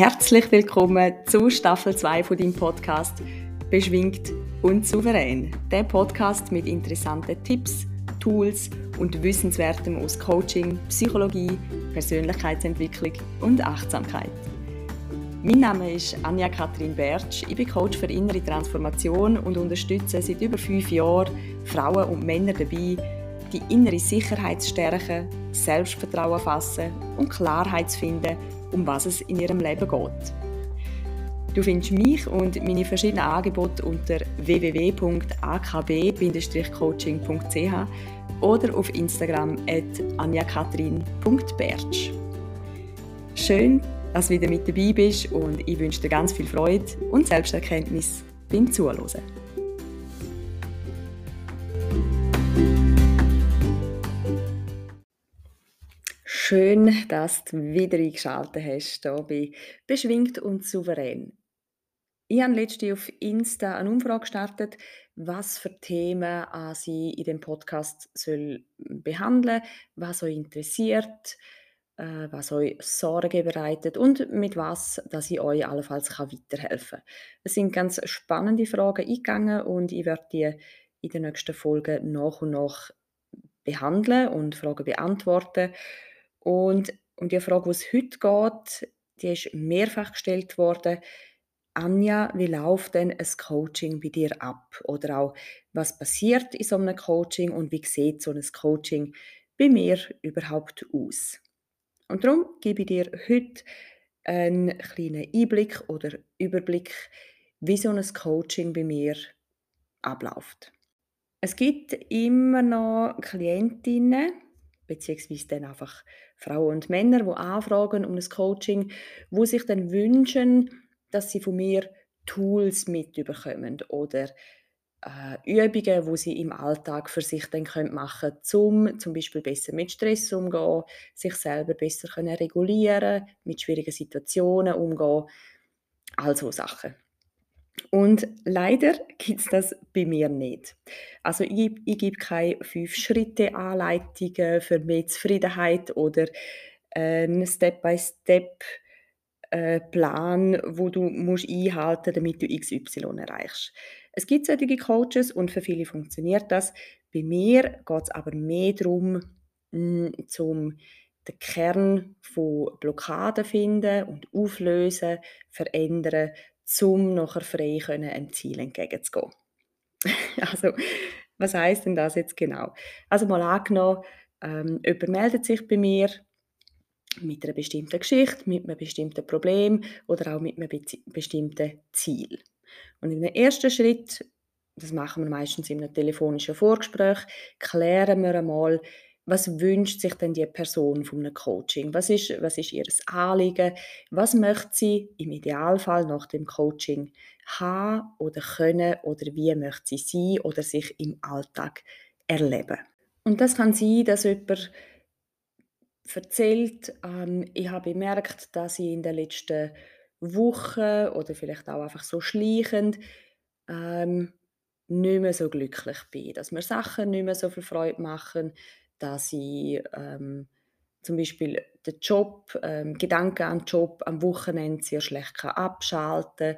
Herzlich willkommen zu Staffel 2 von deinem Podcast Beschwingt und souverän. Der Podcast mit interessanten Tipps, Tools und Wissenswertem aus Coaching, Psychologie, Persönlichkeitsentwicklung und Achtsamkeit. Mein Name ist Anja Kathrin Bertsch. Ich bin Coach für innere Transformation und unterstütze seit über fünf Jahren Frauen und Männer dabei, die innere Sicherheit stärken, Selbstvertrauen fassen und Klarheit zu finden um was es in ihrem Leben geht. Du findest mich und meine verschiedenen Angebote unter www.akb-coaching.ch oder auf Instagram at anjakatrin.bertsch. Schön, dass du wieder mit dabei bist und ich wünsche dir ganz viel Freude und Selbsterkenntnis beim Zuhören. Schön, dass du wieder eingeschaltet hast hier bei Beschwingt und Souverän. Ich habe letztens auf Insta eine Umfrage gestartet, was für Themen sie in dem Podcast soll behandeln was euch interessiert, äh, was euch Sorgen bereitet und mit was dass ich euch allenfalls weiterhelfen kann. Es sind ganz spannende Fragen eingegangen und ich werde die in den nächsten Folgen nach und nach behandeln und Fragen beantworten. Und um die Frage, die es heute geht, die ist mehrfach gestellt worden. Anja, wie läuft denn ein Coaching bei dir ab? Oder auch, was passiert in so einem Coaching und wie sieht so ein Coaching bei mir überhaupt aus? Und darum gebe ich dir heute einen kleinen Einblick oder Überblick, wie so ein Coaching bei mir abläuft. Es gibt immer noch Klientinnen, beziehungsweise dann einfach Frauen und Männer, die anfragen um ein Coaching, wo sich dann wünschen, dass sie von mir Tools mitbekommen oder äh, Übungen, wo sie im Alltag für sich dann können machen können, um zum Beispiel besser mit Stress umgehen, sich selber besser können regulieren, mit schwierigen Situationen umgehen, all so Sachen. Und leider gibt es das bei mir nicht. Also ich, ich gebe keine Fünf-Schritte-Anleitungen für mehr Zufriedenheit oder einen Step-by-Step äh, wo du musst einhalten, damit du XY erreichst. Es gibt solche Coaches und für viele funktioniert das. Bei mir geht es aber mehr darum, mh, zum den Kern von Blockaden finden und auflösen, verändern, um nachher frei können, einem Ziel entgegenzugehen. also, was heißt denn das jetzt genau? Also mal angenommen, ähm, jemand meldet sich bei mir mit einer bestimmten Geschichte, mit einem bestimmten Problem oder auch mit einem bestimmten Ziel. Und in dem ersten Schritt, das machen wir meistens in einem telefonischen Vorgespräch, klären wir einmal, was wünscht sich denn die Person von einem Coaching? Was ist, was ist ihr Anliegen? Was möchte sie im Idealfall nach dem Coaching haben oder können oder wie möchte sie sein oder sich im Alltag erleben? Und das kann sein, dass jemand erzählt, ähm, ich habe bemerkt, dass ich in den letzten Wochen oder vielleicht auch einfach so schleichend ähm, nicht mehr so glücklich bin, dass mir Sachen nicht mehr so viel Freude machen, dass ich ähm, zum Beispiel den Job, ähm, Gedanken an den Job am Wochenende sehr schlecht kann abschalten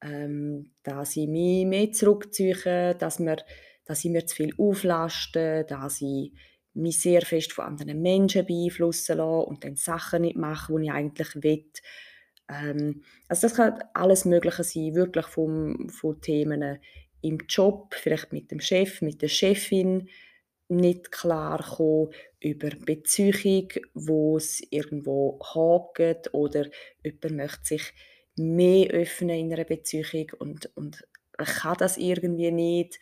kann, ähm, dass ich mich mehr zurückziehe, dass, mir, dass ich mir zu viel auflaste, dass ich mich sehr fest von anderen Menschen beeinflussen lasse und dann Sachen nicht mache, die ich eigentlich will. Ähm, also das kann alles Mögliche sein, wirklich vom, von Themen im Job, vielleicht mit dem Chef, mit der Chefin, nicht klar über Beziehung, wo es irgendwo hakt oder jemand möchte sich mehr öffnen in einer Beziehung und, und kann das irgendwie nicht.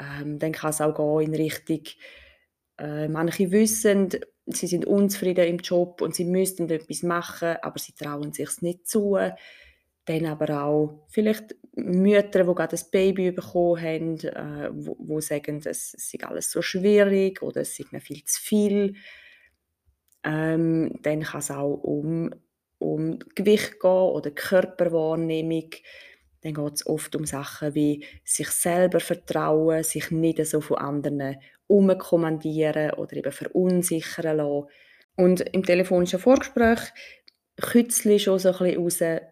Ähm, dann kann es auch gehen in Richtung, äh, manche wissen, sie sind unzufrieden im Job und sie müssten etwas machen, aber sie trauen sich nicht zu. Dann aber auch vielleicht Mütter, die gerade ein Baby bekommen haben, äh, wo, wo sagen, es sei alles so schwierig oder es sei mir viel zu viel. Ähm, dann kann es auch um, um Gewicht gehen oder Körperwahrnehmung. Dann geht es oft um Sachen wie sich selber vertrauen, sich nicht so von anderen umkommandieren oder eben verunsichern lassen. Und im telefonischen Vorgespräch kürzlich schon so ein bisschen raus,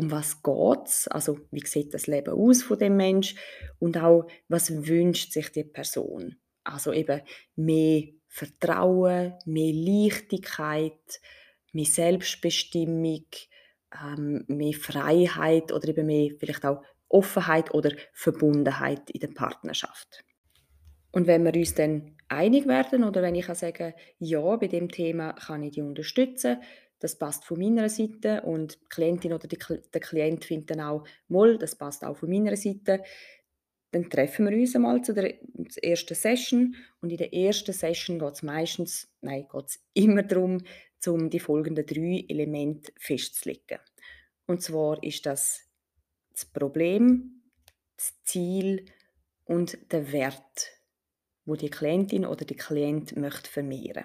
um was geht's? Also, wie sieht das Leben aus von dem Mensch? Und auch, was wünscht sich die Person? Also eben mehr Vertrauen, mehr Leichtigkeit, mehr Selbstbestimmung, ähm, mehr Freiheit oder eben mehr vielleicht auch Offenheit oder Verbundenheit in der Partnerschaft. Und wenn wir uns dann einig werden oder wenn ich kann sagen, ja, bei dem Thema kann ich die unterstützen, das passt von meiner Seite und die Klientin oder die, der Klient findet dann auch, moll, das passt auch von meiner Seite, dann treffen wir uns einmal zu der ersten Session und in der ersten Session geht es meistens, nein, geht es immer darum, um die folgenden drei Elemente festzulegen. Und zwar ist das das Problem, das Ziel und der Wert, wo die Klientin oder die Klient möchte vermehren.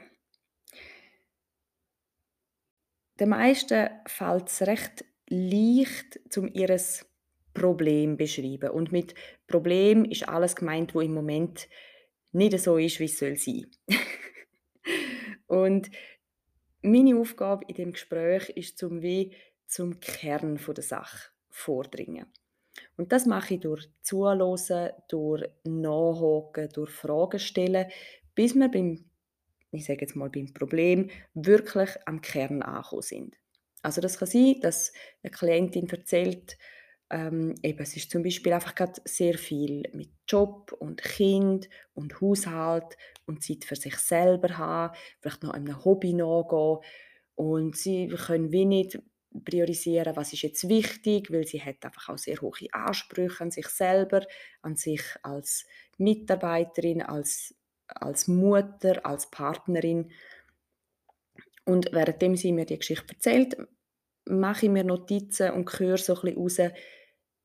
Den meisten fällt es recht leicht, um ihres Problem beschreiben. Und mit Problem ist alles gemeint, wo im Moment nicht so ist, wie es soll sein. und meine Aufgabe in dem Gespräch ist zum wie zum Kern der Sache vordringen. Und das mache ich durch Zuhören, durch Nachhaken, durch Fragen stellen, bis wir beim, ich sage jetzt mal beim Problem, wirklich am Kern angekommen sind. Also das kann sein, dass eine Klientin erzählt, ähm, eben, es ist zum Beispiel einfach gerade sehr viel mit Job und Kind und Haushalt und Zeit für sich selber haben, vielleicht noch einem Hobby nachgehen und sie können wie nicht priorisieren, was ist jetzt wichtig, weil sie hat einfach auch sehr hohe Ansprüche an sich selber, an sich als Mitarbeiterin, als, als Mutter, als Partnerin. Und währenddem sie mir die Geschichte erzählt, mache ich mir Notizen und höre so ein bisschen raus,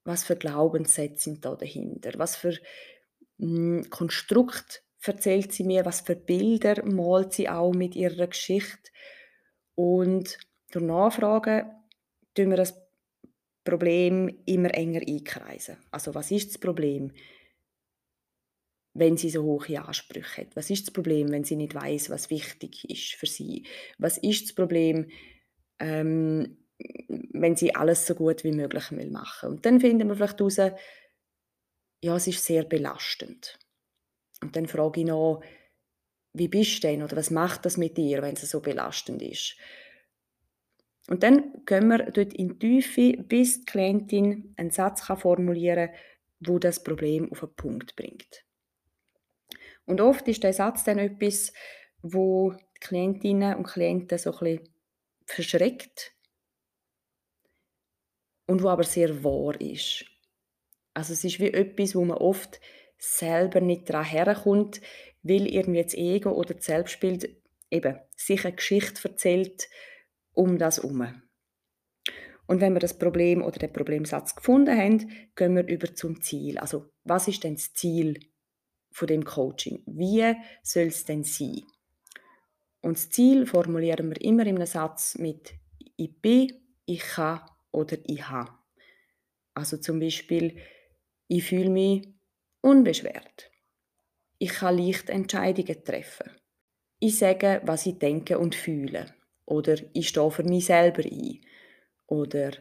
was für Glaubenssätze sind da dahinter, was für hm, Konstrukt erzählt sie mir, was für Bilder malt sie auch mit ihrer Geschichte. Und durch Nachfragen tun wir das Problem immer enger einkreisen. Also was ist das Problem, wenn sie so hohe Ansprüche hat? Was ist das Problem, wenn sie nicht weiß, was wichtig ist für sie? Was ist das Problem, ähm, wenn sie alles so gut wie möglich will machen? Und dann finden wir vielleicht heraus, ja, es ist sehr belastend. Und dann frage ich noch, wie bist du denn oder was macht das mit dir, wenn es so belastend ist? Und dann gehen wir dort in die Tiefe, bis die Klientin einen Satz formulieren kann, wo das Problem auf den Punkt bringt. Und oft ist der Satz dann etwas, wo die Klientinnen und Klienten so ein verschreckt und wo aber sehr wahr ist. Also es ist wie etwas, wo man oft selber nicht daran herkommt, weil irgendwie das Ego oder das Selbstbild eben sich eine Geschichte erzählt, um das herum. Und wenn wir das Problem oder den Problemsatz gefunden haben, gehen wir über zum Ziel. Also, was ist denn das Ziel von dem Coaching? Wie soll es denn sein? Und das Ziel formulieren wir immer in einem Satz mit ich bin, ich kann oder ich habe. Also zum Beispiel, ich fühle mich unbeschwert. Ich kann leicht Entscheidungen treffen. Ich sage, was ich denke und fühle. Oder ich stehe für mich selber ein. Oder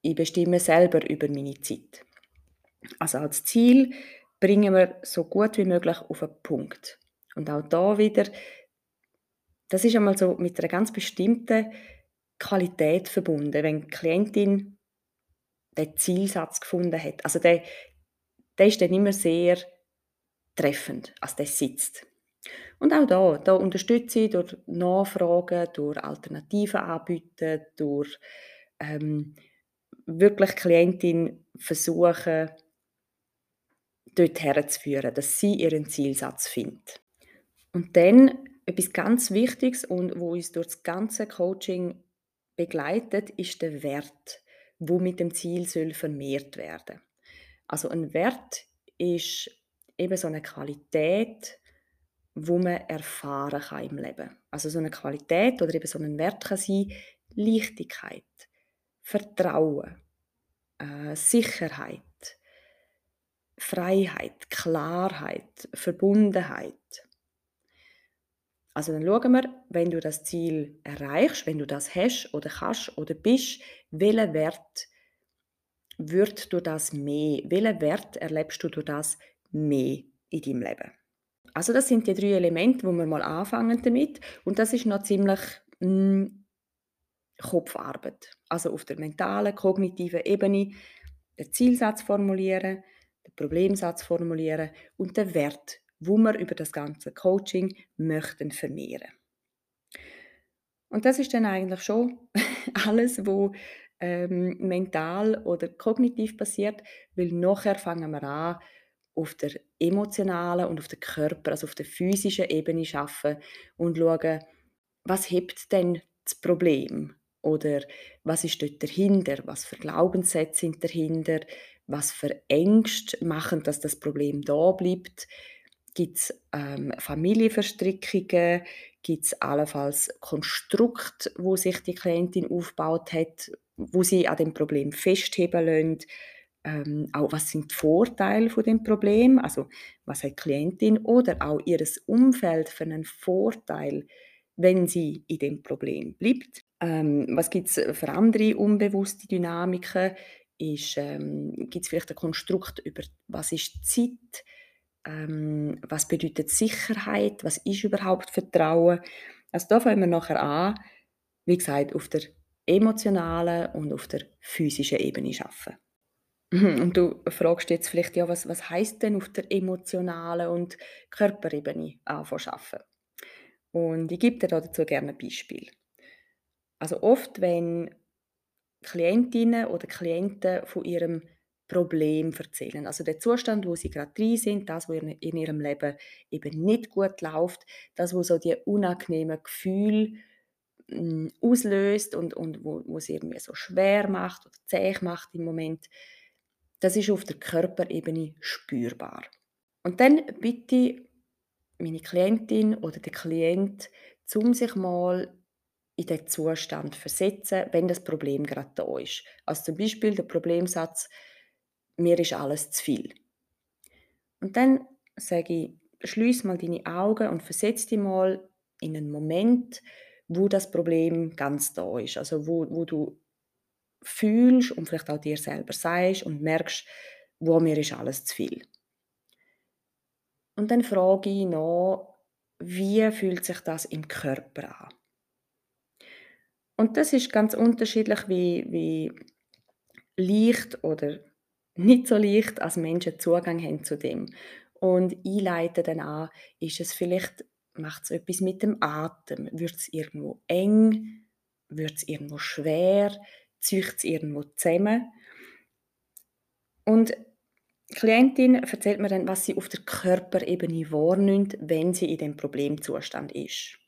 ich bestimme selber über meine Zeit. Also als Ziel bringen wir so gut wie möglich auf einen Punkt. Und auch da wieder, das ist einmal so mit einer ganz bestimmten Qualität verbunden, wenn die Klientin den Zielsatz gefunden hat. Also der, der ist dann immer sehr treffend, als der sitzt. Und auch da, da unterstütze ich durch Nachfragen, durch Alternativen anbieten, durch ähm, wirklich Klientin versuchen, dort herzuführen, dass sie ihren Zielsatz findet. Und dann etwas ganz Wichtiges und wo uns durch das ganze Coaching begleitet, ist der Wert, wo mit dem Ziel soll vermehrt werden. Also ein Wert ist eben so eine Qualität, wo man erfahren kann im Leben. Also so eine Qualität oder eben so ein Wert kann sein Leichtigkeit, Vertrauen, äh, Sicherheit, Freiheit, Klarheit, Verbundenheit. Also dann schauen wir, wenn du das Ziel erreichst, wenn du das hast oder kannst oder bist, welchen Wert wird du das mehr? Welchen Wert erlebst du durch das mehr in deinem Leben? Also das sind die drei Elemente, wo wir mal anfangen damit und das ist noch ziemlich mh, hm, Kopfarbeit. Also auf der mentalen, kognitiven Ebene den Zielsatz formulieren, den Problemsatz formulieren und den Wert, wo wir über das ganze Coaching möchten vermehren. Und das ist dann eigentlich schon alles, wo ähm, mental oder kognitiv passiert, weil nachher fangen wir an, auf der emotionalen und auf der Körper, also auf der physischen Ebene schaffen und schauen, was hebt denn das Problem? Oder was ist dort dahinter, was für Glaubenssätze sind dahinter, was für Ängste machen, dass das Problem da bleibt. Gibt es ähm, Familienverstrickungen? Gibt es allenfalls Konstrukt, wo sich die Klientin aufgebaut hat, wo sie an dem Problem festheben lassen? Ähm, auch was sind die Vorteile von dem Problem? Also was hat die Klientin oder auch ihr Umfeld für einen Vorteil, wenn sie in dem Problem bleibt? Ähm, was gibt es für andere unbewusste Dynamiken? Ähm, gibt es vielleicht ein Konstrukt über was ist Zeit? Ähm, was bedeutet Sicherheit? Was ist überhaupt Vertrauen? Also da fangen wir nachher an, wie gesagt, auf der emotionalen und auf der physischen Ebene arbeiten. Und du fragst jetzt vielleicht, ja, was, was heißt denn auf der emotionalen und Körperebene anfangen Und ich gebe dir dazu gerne ein Beispiel. Also oft, wenn Klientinnen oder Klienten von ihrem Problem erzählen, also der Zustand, wo sie gerade drin sind, das, was in ihrem Leben eben nicht gut läuft, das, wo so die unangenehmen Gefühle hm, auslöst und, und wo, wo es irgendwie so schwer macht oder zäh macht im Moment, das ist auf der Körperebene spürbar. Und dann bitte meine Klientin oder der Klient, um sich mal in den Zustand versetzen, wenn das Problem gerade da ist. Also zum Beispiel der Problemsatz, mir ist alles zu viel. Und dann sage ich, schließ mal deine Augen und versetz dich mal in einen Moment, wo das Problem ganz da ist. Also wo, wo du fühlst und vielleicht auch dir selber sagst und merkst, wo mir ist alles zu viel. Und dann frage ich noch, wie fühlt sich das im Körper an? Und das ist ganz unterschiedlich, wie, wie leicht oder nicht so leicht als Menschen Zugang haben zu dem. Und einleiten dann an, ist es vielleicht, macht es etwas mit dem Atem? Wird es irgendwo eng? Wird es irgendwo schwer? Zieht es irgendwo zusammen? Und die Klientin erzählt mir dann, was sie auf der Körperebene wahrnimmt, wenn sie in dem Problemzustand ist.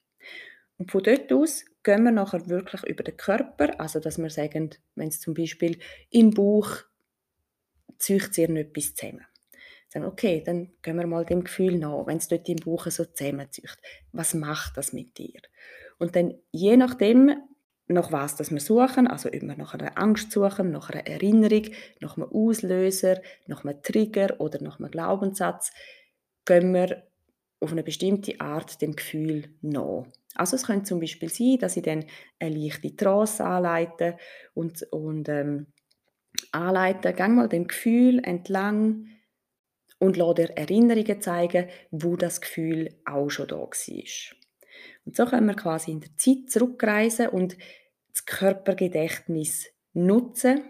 Und von dort aus gehen wir nachher wirklich über den Körper, also dass wir sagen, wenn es zum Beispiel im Bauch zieht sich etwas zusammen. Sagen, okay, dann gehen wir mal dem Gefühl nach, wenn es dort im Bauch so zusammenzieht. Was macht das mit dir? Und dann je nachdem, nach was das wir suchen, also ob wir nach einer Angst suchen, nach einer Erinnerung, nach einem Auslöser, nach einem Trigger oder nach einem Glaubenssatz, gehen wir auf eine bestimmte Art dem Gefühl nach. Also es könnte zum Beispiel sein, dass ich dann eine leichte Trance anleite und, und ähm, anleite, gang mal dem Gefühl entlang und lasse dir Erinnerungen zeigen, wo das Gefühl auch schon da war. Und so können wir quasi in der Zeit zurückreisen und das Körpergedächtnis nutzen,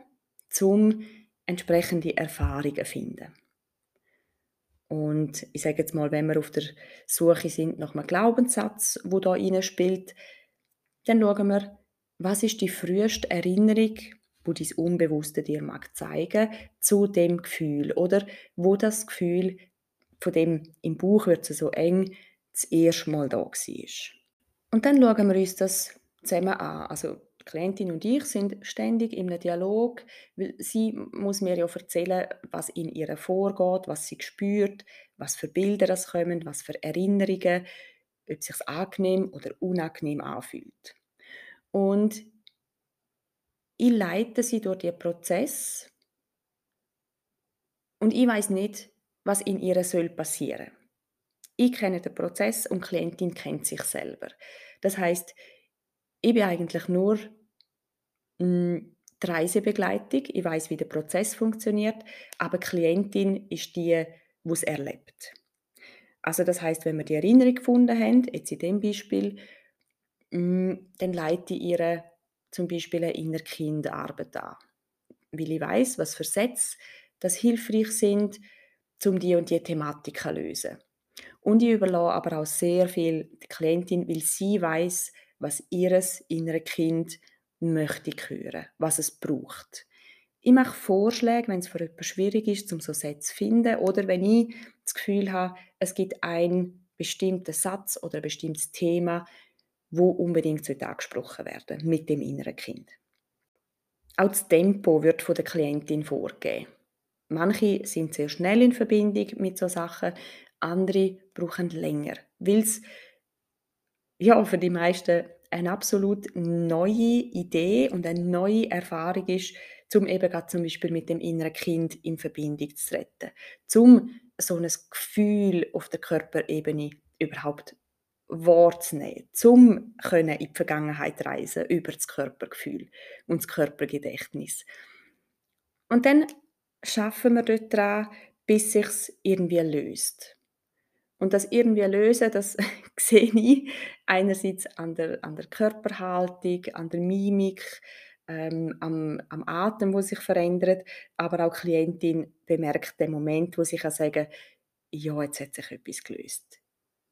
um entsprechende Erfahrungen zu finden. Und ich sage jetzt mal, wenn wir auf der Suche sind nach einem Glaubenssatz, wo da spielt, dann schauen wir, was ist die früheste Erinnerung, wo dein Unbewusste dir mag zeigen zu dem Gefühl oder wo das Gefühl von dem im Buch wird so eng das erste Mal da war. Und dann schauen wir uns das zusammen an. Also die Klientin und ich sind ständig einem Dialog, weil sie muss mir ja erzählen, was in ihr vorgeht, was sie spürt, was für Bilder das kommen, was für Erinnerungen, ob es sich angenehm oder unangenehm anfühlt. Und ich leite sie durch den Prozess und ich weiß nicht, was in ihr soll passieren. Ich kenne den Prozess und die Klientin kennt sich selber. Das heißt, ich bin eigentlich nur hm, die Reisebegleitung. Ich weiß, wie der Prozess funktioniert, aber die Klientin ist die, die es erlebt. Also das heißt, wenn wir die Erinnerung gefunden haben, jetzt in dem Beispiel, hm, dann leite ich ihr zum Beispiel eine Innerkindarbeit an. Weil ich weiß, was für Sätze das hilfreich sind, um die und die Thematik zu lösen. Und ich überlasse aber auch sehr viel der Klientin, weil sie weiß, was ihres innere Kind möchte hören, was es braucht. Ich mache Vorschläge, wenn es für jemanden schwierig ist, um so Sätze zu finden, oder wenn ich das Gefühl habe, es gibt einen bestimmten Satz oder ein bestimmtes Thema, wo unbedingt angesprochen werden mit dem inneren Kind. Auch das Tempo wird von der Klientin vorgegeben. Manche sind sehr schnell in Verbindung mit so Sachen, andere brauchen länger, weil es ja für die meisten eine absolut neue Idee und eine neue Erfahrung ist, um eben gerade zum Beispiel mit dem inneren Kind in Verbindung zu treten, um so ein Gefühl auf der Körperebene überhaupt wahrzunehmen, um in die Vergangenheit reisen über das Körpergefühl und das Körpergedächtnis. Und dann schaffen wir dort dran, bis sich irgendwie löst. Und das irgendwie lösen, das sehe ich einerseits an der, an der Körperhaltung, an der Mimik, ähm, am, am Atem, wo sich verändert, aber auch die Klientin bemerkt den Moment, wo sie kann sagen, ja, jetzt hat sich etwas gelöst.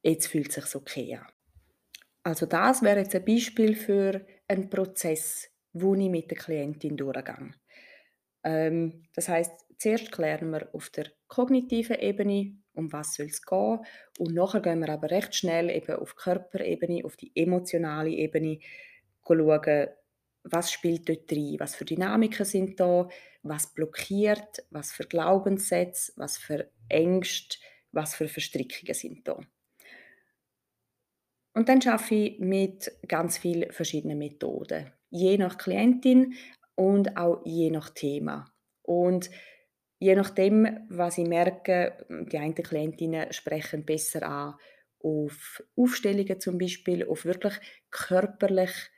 Jetzt fühlt es sich okay an. Also das wäre jetzt ein Beispiel für einen Prozess, wo ich mit der Klientin durchgehe. Ähm, das heißt, zuerst klären wir auf der kognitiven Ebene, um was soll es gehen. Und nachher gehen wir aber recht schnell eben auf Körperebene, auf die emotionale Ebene, schauen, was spielt dort rein, was für Dynamiken sind da, was blockiert, was für Glaubenssätze, was für Ängste, was für Verstrickungen sind da. Und dann arbeite ich mit ganz vielen verschiedenen Methoden, je nach Klientin und auch je nach Thema. Und Je nachdem, was ich merke, die einen Klientinnen sprechen besser an auf Aufstellungen zum Beispiel, auf wirklich körperlich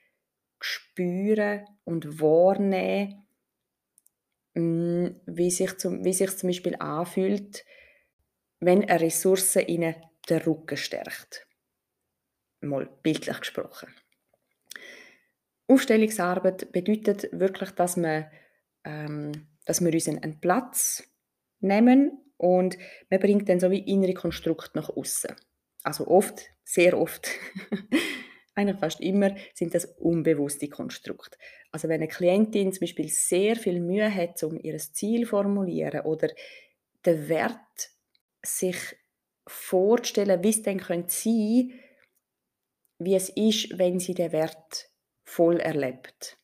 spüren und wahrnehmen, hm, wie sich zum, wie sich zum Beispiel anfühlt, wenn eine Ressource ihnen den Rücken stärkt. Mal bildlich gesprochen. Aufstellungsarbeit bedeutet wirklich, dass man ähm, dass wir uns einen Platz nehmen und man bringt dann so wie innere Konstrukt nach außen. Also oft, sehr oft, eigentlich fast immer, sind das unbewusste Konstrukte. Also wenn eine Klientin zum Beispiel sehr viel Mühe hat, um ihr Ziel zu formulieren oder den Wert sich vorzustellen, wie es dann könnte sein, wie es ist, wenn sie den Wert voll erlebt.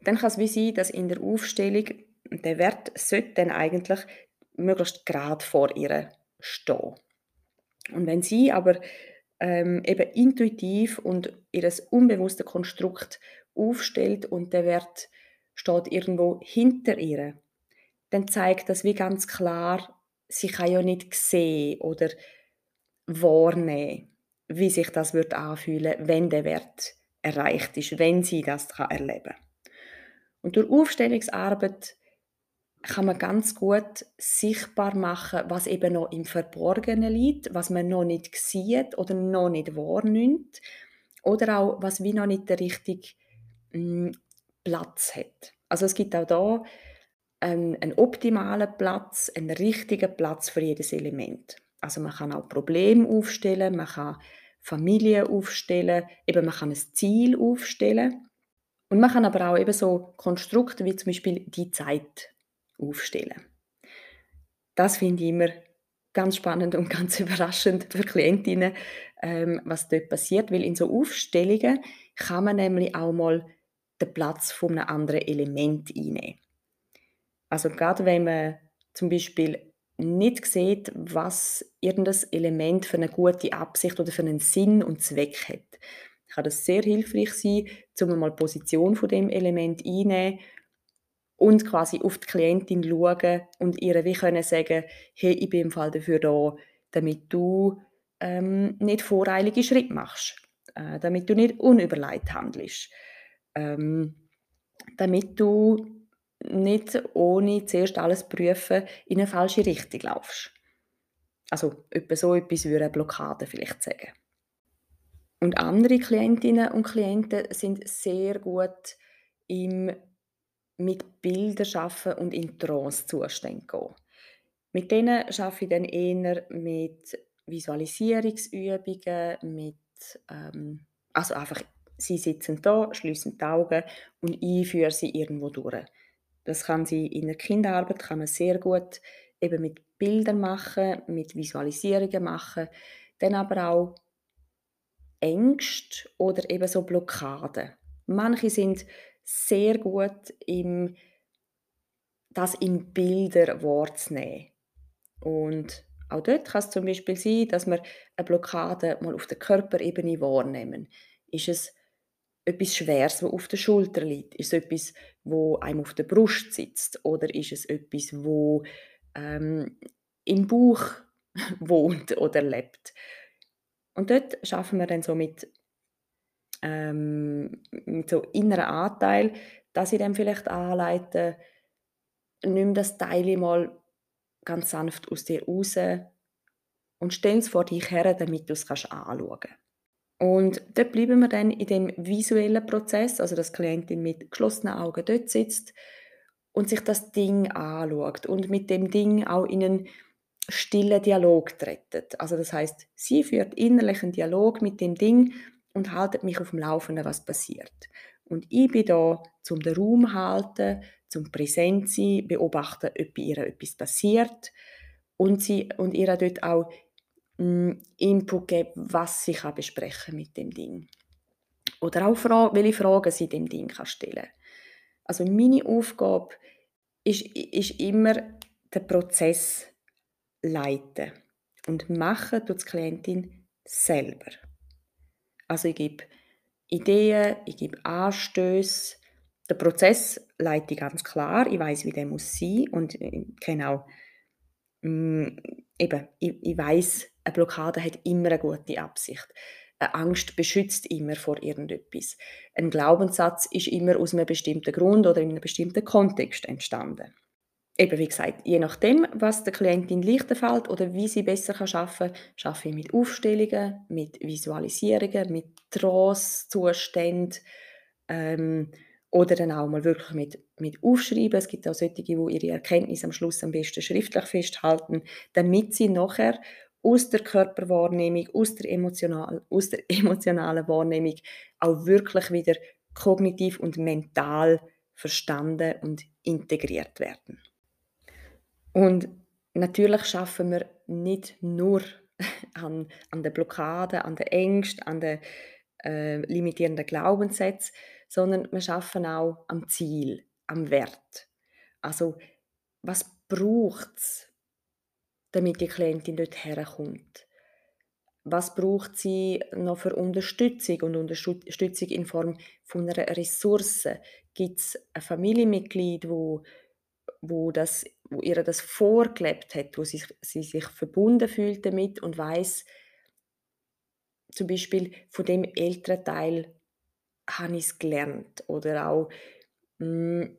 Dann kann es wie sein, dass in der Aufstellung der Wert sollte dann eigentlich möglichst gerade vor ihr stehen. Und wenn sie aber ähm, eben intuitiv und ihr unbewusstes Konstrukt aufstellt und der Wert steht irgendwo hinter ihr, dann zeigt das wie ganz klar, sie kann ja nicht sehen oder wahrnehmen, wie sich das wird anfühlen, wenn der Wert erreicht ist, wenn sie das kann erleben. Und durch Aufstellungsarbeit kann man ganz gut sichtbar machen, was eben noch im Verborgenen liegt, was man noch nicht sieht oder noch nicht wahrnimmt oder auch, was wie noch nicht der richtige hm, Platz hat. Also es gibt auch da einen, einen optimalen Platz, einen richtigen Platz für jedes Element. Also man kann auch Probleme aufstellen, man kann Familie aufstellen, eben man kann ein Ziel aufstellen und man kann aber auch eben so Konstrukte wie zum Beispiel die Zeit aufstellen. Das finde ich immer ganz spannend und ganz überraschend für Klientinnen, ähm, was dort passiert, weil in so Aufstellungen kann man nämlich auch mal den Platz von einem anderen Element einnehmen. Also gerade wenn man zum Beispiel nicht sieht, was irgendein Element für eine gute Absicht oder für einen Sinn und Zweck hat, kann das sehr hilfreich sein, um mal Position von dem Element einnehmen und quasi auf die Klientin schauen und ihr wie können sagen, hey, ich bin im Fall dafür da, damit du ähm, nicht voreilige Schritte machst, äh, damit du nicht unüberlegt handelst, ähm, damit du nicht ohne zuerst alles prüfen in eine falsche Richtung laufst. Also etwa so etwas würde eine Blockade vielleicht sagen. Und andere Klientinnen und Klienten sind sehr gut im mit Bildern arbeiten und in Trance-Zustand gehen. Mit denen arbeite ich dann eher mit Visualisierungsübungen, mit, ähm, also einfach, sie sitzen da, schließen die Augen und ich führe sie irgendwo durch. Das kann sie in der Kinderarbeit kann man sehr gut eben mit Bildern machen, mit Visualisierungen machen, dann aber auch Ängste oder eben so Blockaden. Manche sind sehr gut im das in Bilder wahrzunehmen. Und auch dort kann es zum Beispiel sein, dass wir eine Blockade mal auf der Körperebene wahrnehmen. Ist es etwas Schweres, das auf der Schulter liegt? Ist es etwas, wo einem auf der Brust sitzt? Oder ist es etwas, wo ähm, im Bauch wohnt oder lebt? Und dort schaffen wir dann so mit, ähm, so inneren Anteil, dass ich dann vielleicht anleite, nimm das Teil mal ganz sanft aus dir raus und stell es vor dich her, damit du es anschauen kannst. Und dort bleiben wir dann in dem visuellen Prozess, also dass die Klientin mit geschlossenen Augen dort sitzt und sich das Ding anschaut und mit dem Ding auch in einen stillen Dialog treten. Also das heißt, sie führt innerlich einen Dialog mit dem Ding und haltet mich auf dem Laufenden, was passiert. Und ich bin da, um den Raum zu halten, zum präsent sein, beobachten, ob bei ihr etwas passiert und, sie, und ihr dort auch mh, hm, Input geben, was sie kann besprechen mit dem Ding. Oder auch Fra welche Fragen sie dem Ding kann stellen Also meine Aufgabe ist, ist immer der Prozess leiten und machen tut die Klientin selber. Also ich gebe Ideen, ich gebe Anstöße, der Prozess leite ich ganz klar. Ich weiß, wie der muss sein und auch mh, mm, eben, ich, ich weiß, eine Blockade hat immer eine gute Absicht. Eine Angst beschützt immer vor irgendetwas. Ein Glaubenssatz ist immer aus einem bestimmten Grund oder in einem bestimmten Kontext entstanden. Eben wie gesagt, je nachdem, was der Klientin leichter fällt oder wie sie besser arbeiten kann, arbeite ich mit Aufstellungen, mit Visualisierungen, mit Trance-Zuständen, ähm, oder dann auch mal wirklich mit, mit aufschreiben. Es gibt auch solche, die ihre Erkenntnisse am Schluss am besten schriftlich festhalten, damit sie nachher aus der Körperwahrnehmung, aus der, emotional, aus der emotionalen Wahrnehmung auch wirklich wieder kognitiv und mental verstanden und integriert werden. Und natürlich schaffen wir nicht nur an, an der Blockade, an der Ängsten, an den äh, limitierenden Glaubenssätzen, sondern wir schaffen auch am Ziel, am Wert. Also, was braucht es, damit die Klientin dort herkommt? Was braucht sie noch für Unterstützung und Unterstützung in Form von einer Ressource? Gibt es ein Familienmitglied, wo, wo, das, wo ihr das vorgelebt hat, wo sie, sie sich verbunden fühlt damit und weiß, zum Beispiel von dem älteren Teil habe ich es gelernt. Oder auch hm,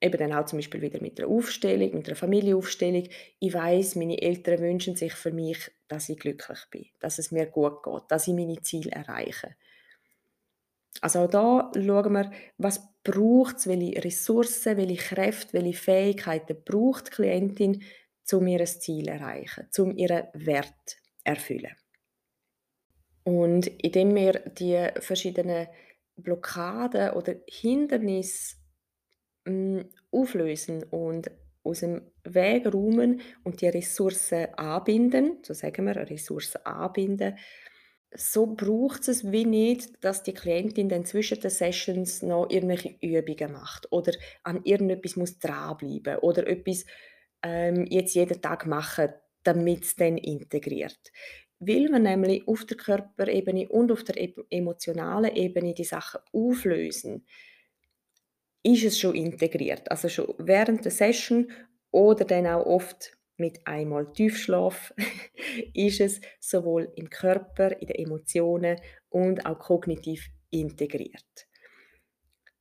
eben dann auch zum Beispiel wieder mit einer Aufstellung, mit einer Familienaufstellung. Ich weiß, meine Eltern wünschen sich für mich, dass ich glücklich bin, dass es mir gut geht, dass ich meine Ziele erreiche. Also auch da schauen wir, was braucht es, welche Ressourcen, welche Kräfte, welche Fähigkeiten braucht die Klientin, um ihr Ziel zu erreichen, um ihren Wert zu erfüllen. Und indem wir die verschiedenen Blockaden oder Hindernisse hm, auflösen und aus dem Weg räumen und die Ressourcen anbinden, so sagen wir, Ressourcen anbinden, so braucht es wie nicht, dass die Klientin dann zwischen den Sessions noch irgendwelche Übungen macht oder an irgendetwas muss dranbleiben oder etwas ähm, jetzt jeden Tag machen, damit es dann integriert. Weil wir nämlich auf der Körperebene und auf der emotionalen Ebene die Sachen auflösen, ist es schon integriert. Also schon während der Session oder dann auch oft mit einmal Tiefschlaf ist es sowohl im Körper, in den Emotionen und auch kognitiv integriert.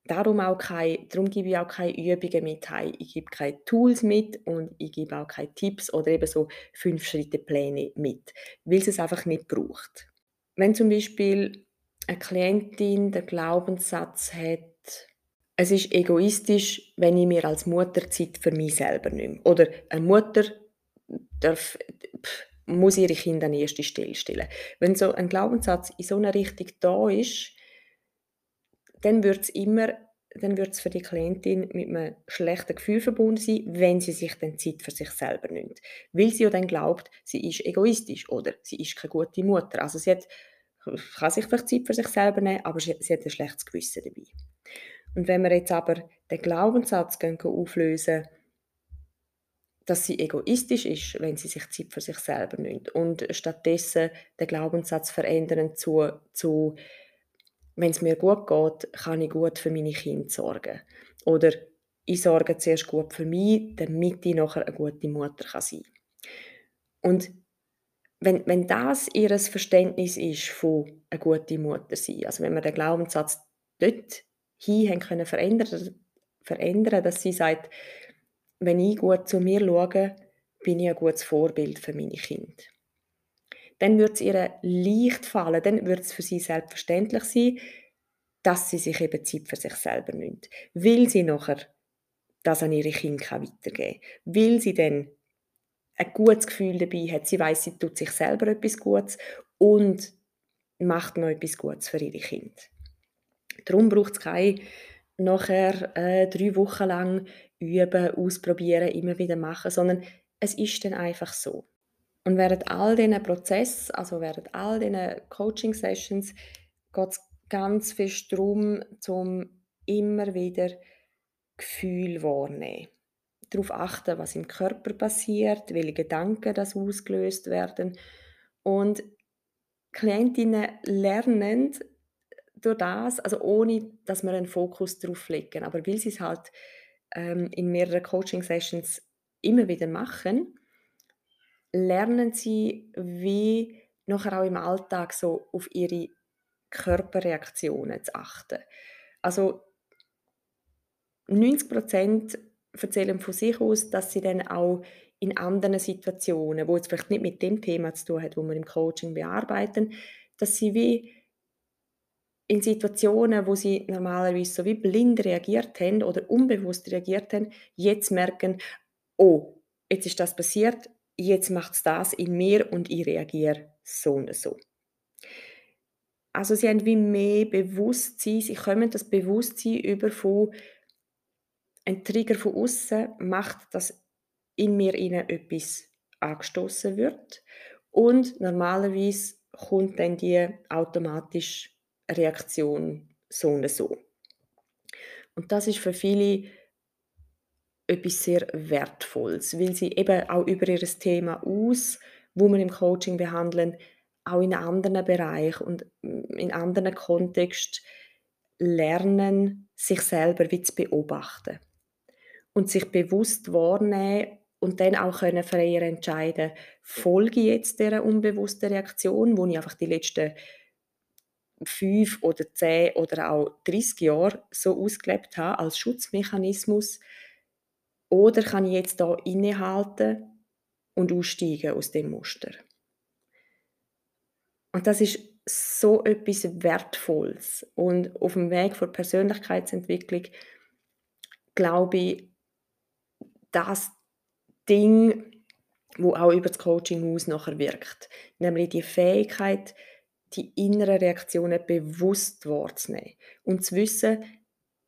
Darum, auch kein, darum gebe ich auch keine Übungen mit. Ich gebe keine Tools mit und ich gebe auch keine Tipps oder eben so Fünf-Schritte-Pläne mit, weil es es einfach nicht braucht. Wenn zum Beispiel eine Klientin den Glaubenssatz hat, es ist egoistisch, wenn ich mir als Mutter Zeit für mich selber nehme. Oder eine Mutter darf, muss ihre Kinder an erste Stelle stellen. Wenn so ein Glaubenssatz in so einer Richtung da ist, dann wird es immer dann wird es für die Klientin mit einem schlechten Gefühl verbunden sein, wenn sie sich dann Zeit für sich selber nimmt. Weil sie ja dann glaubt, sie ist egoistisch oder sie ist keine gute Mutter. Also sie hat, kann sich vielleicht Zeit für sich selber nehmen, aber sie, sie hat ein schlechtes Gewissen dabei. Und wenn wir jetzt aber den Glaubenssatz gehen, auflösen, dass sie egoistisch ist, wenn sie sich Zeit für sich selber nimmt und stattdessen den Glaubenssatz verändern zu, zu wenn es mir gut geht, kann ich gut für meine Kinder sorgen. Oder ich sorge zuerst gut für mich, damit ich nachher eine gute Mutter kann sein kann. Und wenn, wenn das ihr Verständnis ist von eine gute Mutter sein, also wenn wir den Glaubenssatz dort hin können verändern, verändern, dass sie sagt, wenn ich gut zu mir schaue, bin ich ein gutes Vorbild für meine Kinder. Dann wird es ihr leicht fallen, dann wird es für sie selbstverständlich sein, dass sie sich eben Zeit für sich selber nimmt. Will sie nachher das an ihre Kinder weitergeben kann. Will sie dann ein gutes Gefühl dabei hat. Sie weiß, sie tut sich selber etwas Gutes und macht noch etwas Gutes für ihre Kinder. Darum braucht es keine nachher äh, drei Wochen lang üben, ausprobieren, immer wieder machen, sondern es ist dann einfach so. Und während all diesen Prozess, also während all diesen Coaching-Sessions, geht es ganz fest darum, zum immer wieder Gefühl wahrnehmen. Darauf achten, was im Körper passiert, welche Gedanken das ausgelöst werden. Und Klientinnen lernen durch das, also ohne, dass wir einen Fokus darauf legen, aber weil sie es halt ähm, in mehreren Coaching-Sessions immer wieder machen, lernen sie, wie nachher auch im Alltag so auf ihre Körperreaktionen zu achten. Also 90 Prozent erzählen von sich aus, dass sie dann auch in anderen Situationen, wo es vielleicht nicht mit dem Thema zu tun hat, wo wir im Coaching bearbeiten, dass sie wie in Situationen, wo sie normalerweise so wie blind reagiert haben oder unbewusst reagiert haben, jetzt merken, oh, jetzt ist das passiert, jetzt macht es das in mir und ich reagiere so und so. Also sie haben wie mehr Bewusstsein, sie kommen das Bewusstsein über von ein Trigger von außen macht, dass in mir innen etwas angestoßen wird und normalerweise kommt dann die automatische Reaktion so und so. Und das ist für viele etwas sehr Wertvolles, weil sie eben auch über ihr Thema aus, wo wir im Coaching behandeln, auch in anderen Bereichen und in anderen Kontexten lernen, sich selber wie zu beobachten und sich bewusst wahrnehmen und dann auch können freier entscheiden, folge ich jetzt dieser unbewussten Reaktion, wo ich einfach die letzten fünf oder zehn oder auch 30 Jahre so ausgelebt habe als Schutzmechanismus, oder kann ich jetzt da innehalten und aussteigen aus dem Muster? Und das ist so etwas Wertvolles. Und auf dem Weg der Persönlichkeitsentwicklung glaube ich, das Ding, wo auch über das Coaching aus nachher wirkt, nämlich die Fähigkeit, die inneren Reaktionen bewusst wahrzunehmen und zu wissen,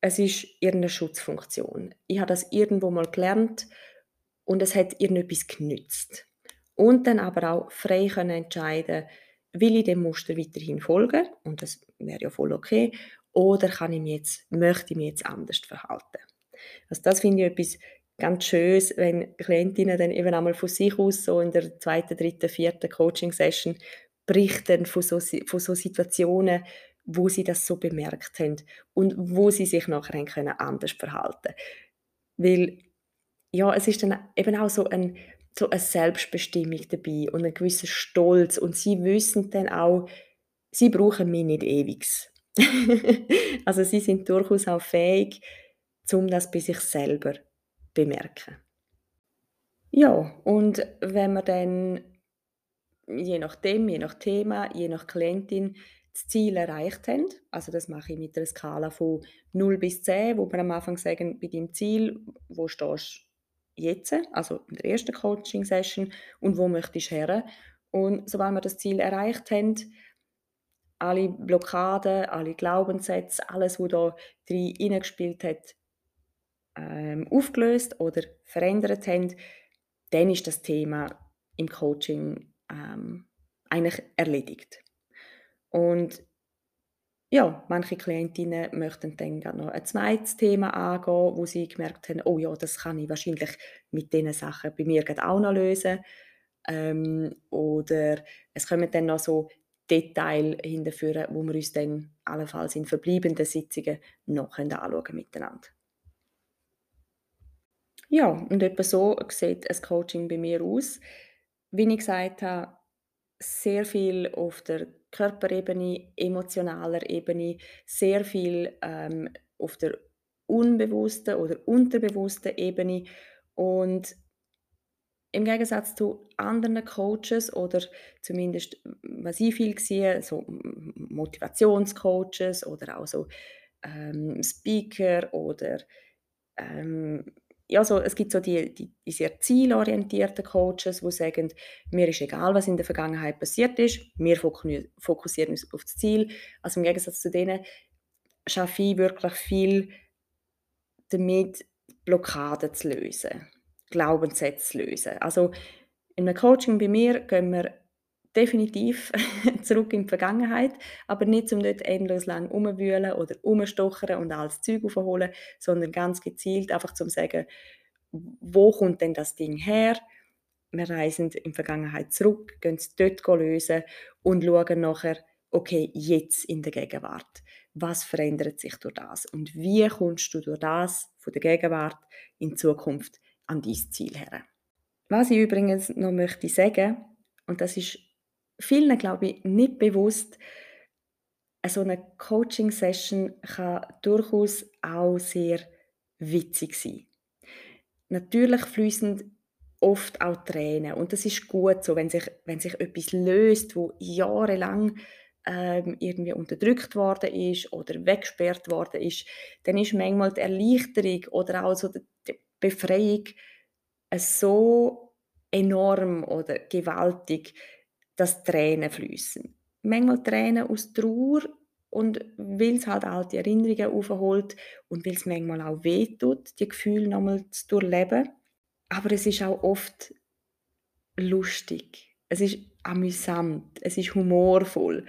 es ist irgendeine Schutzfunktion. Ich habe das irgendwo mal gelernt und es hat irgendetwas genützt. Und dann aber auch frei können entscheiden, will ich dem Muster weiterhin folgen und das wäre ja voll okay oder kann ich mich jetzt, möchte ich mich jetzt anders verhalten. Also das finde ich etwas ganz Schönes, wenn Klientinnen dann eben einmal von sich aus so in der zweiten, dritten, vierten Coaching-Session berichten von so, von so Situationen, wo sie das so bemerkt haben und wo sie sich nachher können anders verhalten Weil, ja, es ist dann eben auch so ein, so eine Selbstbestimmung dabei und 'n gewissen Stolz und sie wissen dann auch, sie brauchen mich nicht ewig. Also, sie sind durchaus auch fähig, um das bei sich selber bemerken. Ja, und wenn wir dann je nachdem, je nach Thema, je nach Klientin das Ziel erreicht haben, also das mache ich mit einer Skala von 0 bis 10, wo wir am Anfang sagen: „Bei deinem Ziel, wo stehst du jetzt, also in der ersten Coaching-Session und wo möchtest du hin?“ Und sobald wir das Ziel erreicht haben, alle Blockaden, alle Glaubenssätze, alles, was da drin hineingespielt hat, ähm, aufgelöst oder verändert haben, dann ist das Thema im Coaching, ähm, eigentlich erledigt. Und ja, manche Klientinnen möchten dann noch ein zweites Thema angehen, wo sie gemerkt haben: „Oh ja, das kann ich wahrscheinlich mit diesen Sachen bei mir auch noch lösen.“ Ähm, oder es kommen dann noch so Details hinterführen, wo wir uns dann allenfalls in verbleibenden Sitzungen noch anschauen miteinander. Ja, und etwa so sieht ein Coaching bei mir aus. Wie ich gesagt habe, sehr viel auf der Körperebene, emotionaler Ebene, sehr viel, ähm, auf der unbewussten oder unterbewussten Ebene. Und im Gegensatz zu anderen Coaches oder zumindest, was ich viel sehe, so Motivationscoaches oder auch so, ähm, Speaker oder, ähm, ja, so es gibt so die die die sehr zielorientierten Coaches, die sagen: „Mir ist egal, was in der Vergangenheit passiert ist, wir fokussieren uns auf das Ziel.“ Also, im Gegensatz zu denen schaffe ich wirklich viel damit, Blockaden zu lösen, Glaubenssätze zu lösen. Also, in einem Coaching bei mir gehen wir definitiv zurück in die Vergangenheit, aber nicht, um dort endlos lang rumwühlen oder rumstochern und altes Zeug raufholen, sondern ganz gezielt einfach zum sagen: „Wo kommt denn das Ding her?“ Wir reisen in die Vergangenheit zurück, gehen es dort lösen und schauen nachher: „Okay, jetzt in der Gegenwart. Was verändert sich durch das und wie kommst du durch das von der Gegenwart in Zukunft an dein Ziel her?“ Was ich übrigens noch möchte sagen, und das ist vielen, glaube ich, nicht bewusst, so 'ne Coaching-Session kann durchaus auch sehr witzig sein. Natürlich fließen oft auch Tränen und das ist gut so, wenn sich wenn sich etwas löst, wo jahrelang, ähm, irgendwie unterdrückt worden ist oder weggesperrt worden ist, dann ist manchmal die Erleichterung oder auch so die Befreiung, äh, so enorm oder gewaltig, dass Tränen fließen. Manchmal Tränen aus Trauer und weil's halt alte Erinnerungen raufholt und weil's manchmal auch wehtut, die Gefühle noch mal zu durchleben. Aber es ist auch oft lustig. Es ist amüsant, es ist humorvoll.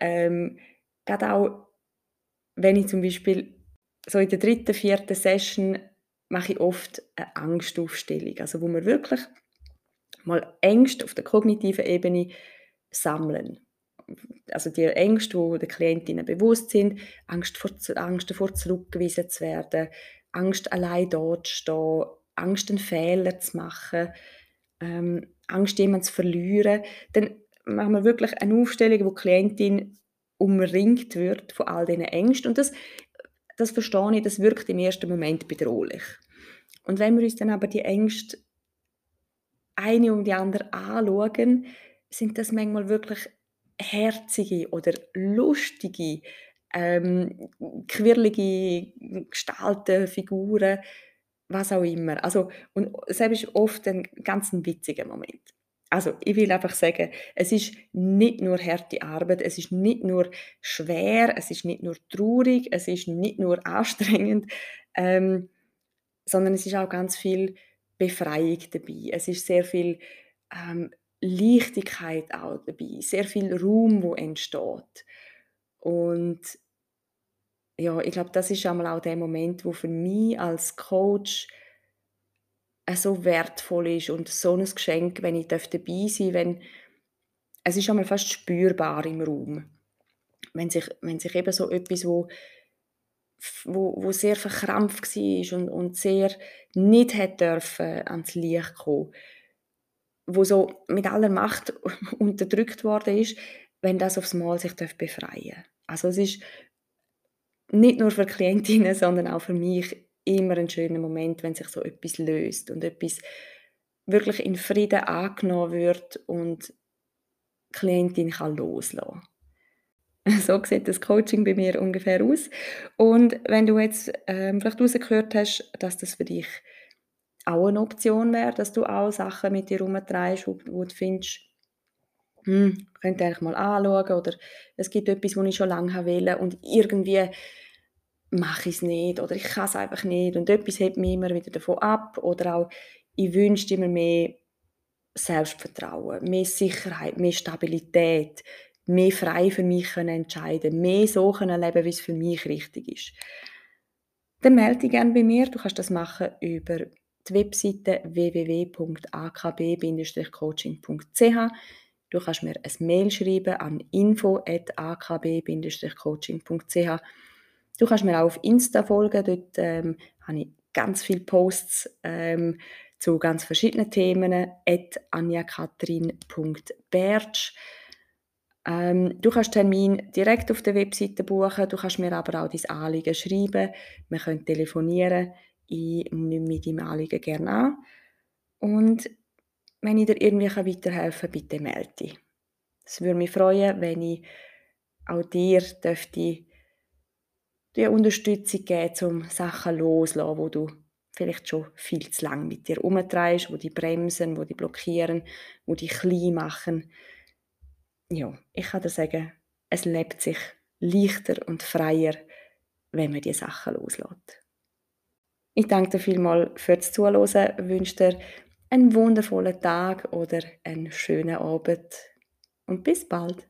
Ähm, grade auch, wenn ich zum Beispiel so in der 3., 4. Session mache ich oft 'ne Angstaufstellung, also wo wir wirklich mal Ängste auf der kognitiven Ebene sammeln. Also die Ängste, wo den Klientinnen bewusst sind, Angst vor Angst davor, zurückgewiesen zu werden, Angst, allein dazustehen, Angst, 'n Fehler zu machen, ähm, Angst, jemanden zu verlieren. Dann machen wir wirklich eine Aufstellung, wo die Klientin umringt wird von all diesen Ängsten und das das verstehe ich, das wirkt im ersten Moment bedrohlich. Und wenn wir uns dann aber die Ängste eine um die andere anschauen, sind das manchmal wirklich herzige oder lustige, ähm, quirlige Gestalten, Figuren, was auch immer. Also und selbst ist oft ein ganz witziger Moment. Also, ich will einfach sagen, es ist nicht nur harte Arbeit, es ist nicht nur schwer, es ist nicht nur traurig, es ist nicht nur anstrengend, ähm, sondern es ist auch ganz viel Befreiung dabei. Es ist sehr viel, ähm, Leichtigkeit auch dabei, sehr viel Raum, wo entsteht. Und ja, ich glaube, das ist einmal auch der Moment, wo für mich als Coach äh, so wertvoll ist und so 'n Geschenk, wenn ich dabei sein darf, wenn es ist einmal fast spürbar im Raum. Wenn sich wenn sich eben so etwas, wo wo wo sehr verkrampft war und und sehr nicht hätte dürfen ans Licht kommen, wo so mit aller Macht unterdrückt worden ist, wenn das aufs Mal sich befreien Also es ist nicht nur für Klientinnen, sondern auch für mich immer ein schöner Moment, wenn sich so etwas löst und etwas wirklich in Frieden angenommen wird und die Klientin kann loslassen. So sieht das Coaching bei mir ungefähr aus. Und wenn du jetzt ähm, vielleicht rausgehört hast, dass das für dich auch eine Option wäre, dass du auch Sachen mit dir herumtreibst, wo, du findest, hm, könnte eigentlich mal anschauen oder es gibt etwas, was ich schon lange will und irgendwie mache ich es nicht oder ich kann es einfach nicht und etwas hält mich immer wieder davon ab oder auch ich wünschte immer mehr Selbstvertrauen, mehr Sicherheit, mehr Stabilität, mehr frei für mich können entscheiden, mehr so können leben, wie es für mich richtig ist. Dann melde dich gerne bei mir. Du kannst das machen über die Webseite www.akb-coaching.ch. Du kannst mir ein Mail schreiben an info.akb-coaching.ch. Du kannst mir auch auf Insta folgen. Dort ähm, habe ich ganz viele Posts ähm, zu ganz verschiedenen Themen. anjakatrin.bertsch. Ähm, du kannst Termin direkt auf der Webseite buchen. Du kannst mir aber auch dein Anliegen schreiben. Wir können telefonieren. Ich nehme mit deinem Anliegen gerne an. Und wenn ich dir irgendwie weiterhelfen kann, bitte melde dich. Es würde mich freuen, wenn ich auch dir dürfte die Unterstützung geben, um Sachen loszulassen, wo du vielleicht schon viel zu lange mit dir umdrehst, wo die bremsen, wo die blockieren, wo die klein machen. Ja, ich kann dir sagen, es lebt sich leichter und freier, wenn man die Sachen loslässt. Ich danke dir vielmals fürs Zuhören, wünsche dir einen wundervollen Tag oder einen schönen Abend und bis bald.